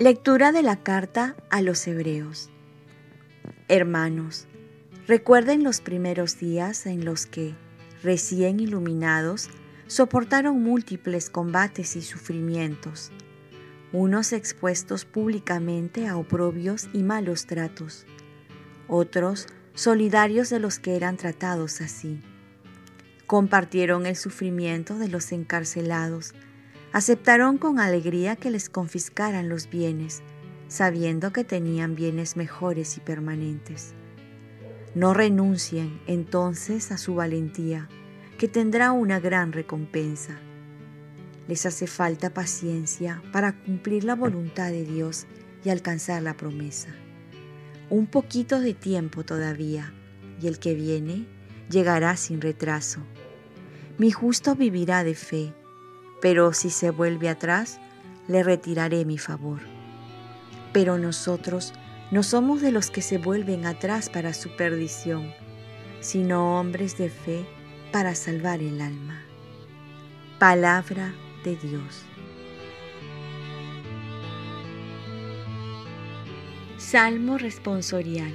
Lectura de la carta a los Hebreos. Hermanos, recuerden los primeros días en los que, recién iluminados, soportaron múltiples combates y sufrimientos, unos expuestos públicamente a oprobios y malos tratos, otros solidarios de los que eran tratados así. Compartieron el sufrimiento de los encarcelados, aceptaron con alegría que les confiscaran los bienes, sabiendo que tenían bienes mejores y permanentes. No renuncien entonces a su valentía, que tendrá una gran recompensa. Les hace falta paciencia para cumplir la voluntad de Dios y alcanzar la promesa. Un poquito de tiempo todavía, y el que viene llegará sin retraso. Mi justo vivirá de fe pero si se vuelve atrás, le retiraré mi favor. Pero nosotros no somos de los que se vuelven atrás para su perdición, sino hombres de fe para salvar el alma. Palabra de Dios. Salmo responsorial.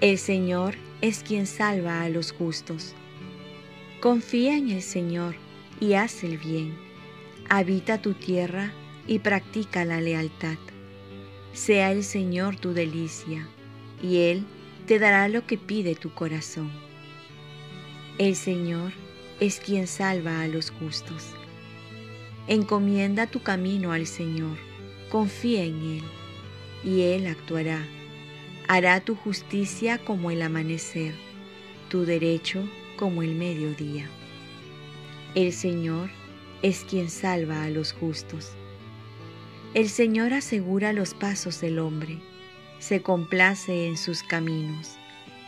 El Señor es quien salva a los justos. Confía en el Señor y haz el bien. Habita tu tierra y practica la lealtad. Sea el Señor tu delicia, y Él te dará lo que pide tu corazón. El Señor es quien salva a los justos. Encomienda tu camino al Señor, confía en Él, y Él actuará. Hará tu justicia como el amanecer, tu derecho como el mediodía. El Señor es quien salva a los justos. El Señor asegura los pasos del hombre, se complace en sus caminos.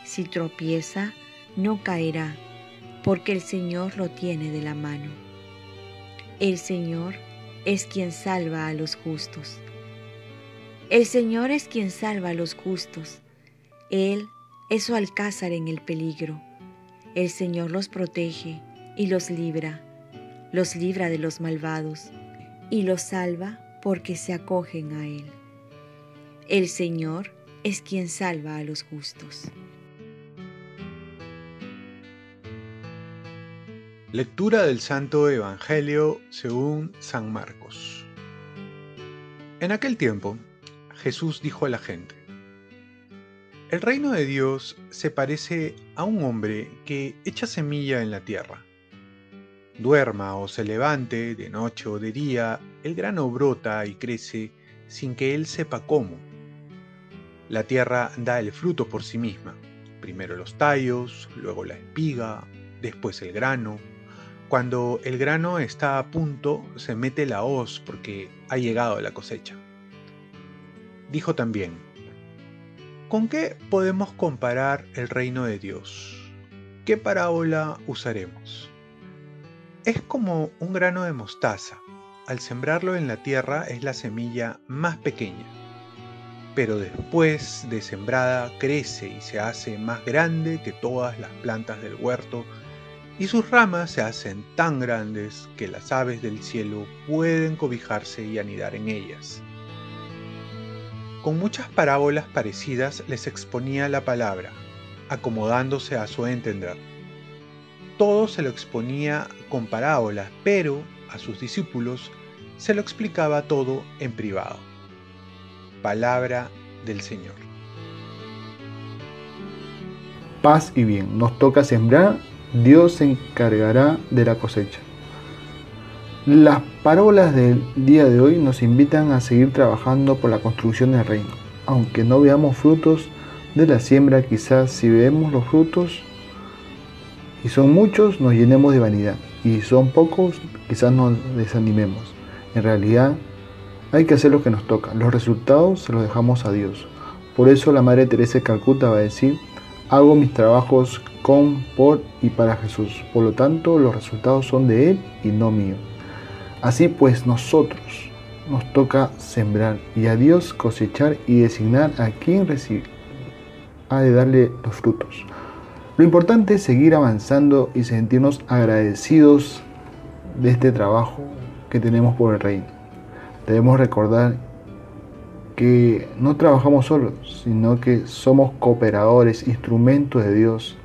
Si tropieza, no caerá, porque el Señor lo tiene de la mano. El Señor es quien salva a los justos. El Señor es quien salva a los justos. Él es su alcázar en el peligro. El Señor los protege y los libra, los libra de los malvados y los salva porque se acogen a Él. El Señor es quien salva a los justos. Lectura del Santo Evangelio según San Marcos. En aquel tiempo, Jesús dijo a la gente, El reino de Dios se parece a un hombre que echa semilla en la tierra Duerma o se levante, de noche o de día, el grano brota y crece sin que él sepa cómo. La tierra da el fruto por sí misma, primero los tallos, luego la espiga, después el grano. Cuando el grano está a punto, se mete la hoz porque ha llegado la cosecha. Dijo también, ¿con qué podemos comparar el reino de Dios? ¿Qué parábola usaremos? Es como un grano de mostaza. Al sembrarlo en la tierra es la semilla más pequeña, pero después de sembrada crece y se hace más grande que todas las plantas del huerto y sus ramas se hacen tan grandes que las aves del cielo pueden cobijarse y anidar en ellas. Con muchas parábolas parecidas les exponía la palabra, acomodándose a su entender todo se lo exponía con parábolas, pero a sus discípulos se lo explicaba todo en privado. Palabra del Señor. Paz y bien, nos toca sembrar, Dios se encargará de la cosecha. Las parábolas del día de hoy nos invitan a seguir trabajando por la construcción del reino. Aunque no veamos frutos de la siembra, quizás si vemos los frutos y son muchos, nos llenemos de vanidad. Y son pocos, quizás nos desanimemos. En realidad, hay que hacer lo que nos toca. Los resultados se los dejamos a Dios. Por eso la Madre Teresa de Calcuta va a decir, hago mis trabajos con, por y para Jesús. Por lo tanto, los resultados son de Él y no mío. Así pues, nosotros nos toca sembrar y a Dios cosechar y designar a quien recibe. Ha de darle los frutos. Lo importante es seguir avanzando y sentirnos agradecidos de este trabajo que tenemos por el reino. Debemos recordar que no trabajamos solos, sino que somos cooperadores, instrumentos de Dios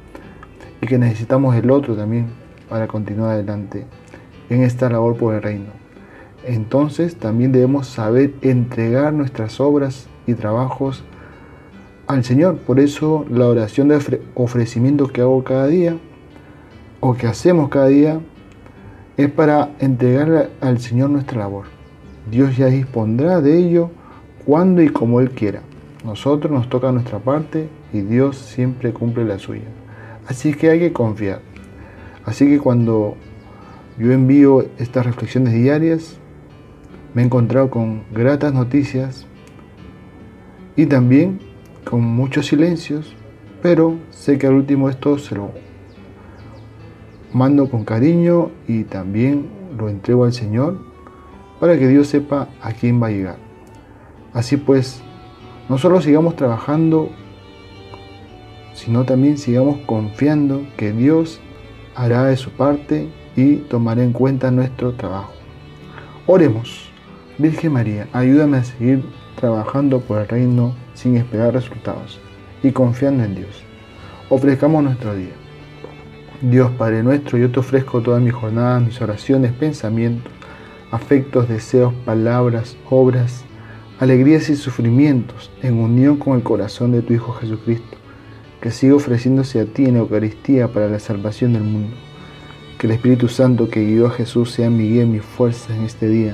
y que necesitamos el otro también para continuar adelante en esta labor por el reino. Entonces también debemos saber entregar nuestras obras y trabajos al Señor. Por eso la oración de ofrecimiento que hago cada día o que hacemos cada día es para entregar al Señor nuestra labor. Dios ya dispondrá de ello cuando y como Él quiera. Nosotros nos toca nuestra parte y Dios siempre cumple la suya. Así que hay que confiar. Así que cuando yo envío estas reflexiones diarias, me he encontrado con gratas noticias y también con muchos silencios, pero sé que al último esto se lo mando con cariño y también lo entrego al Señor para que Dios sepa a quién va a llegar. Así pues, no solo sigamos trabajando, sino también sigamos confiando que Dios hará de su parte y tomará en cuenta nuestro trabajo. Oremos. Virgen María, ayúdame a seguir trabajando por el reino sin esperar resultados y confiando en Dios. Ofrezcamos nuestro día. Dios Padre nuestro, yo te ofrezco toda mi jornada, mis oraciones, pensamientos, afectos, deseos, palabras, obras, alegrías y sufrimientos en unión con el corazón de tu Hijo Jesucristo, que sigue ofreciéndose a ti en Eucaristía para la salvación del mundo. Que el Espíritu Santo que guió a Jesús sea mi guía y mi fuerza en este día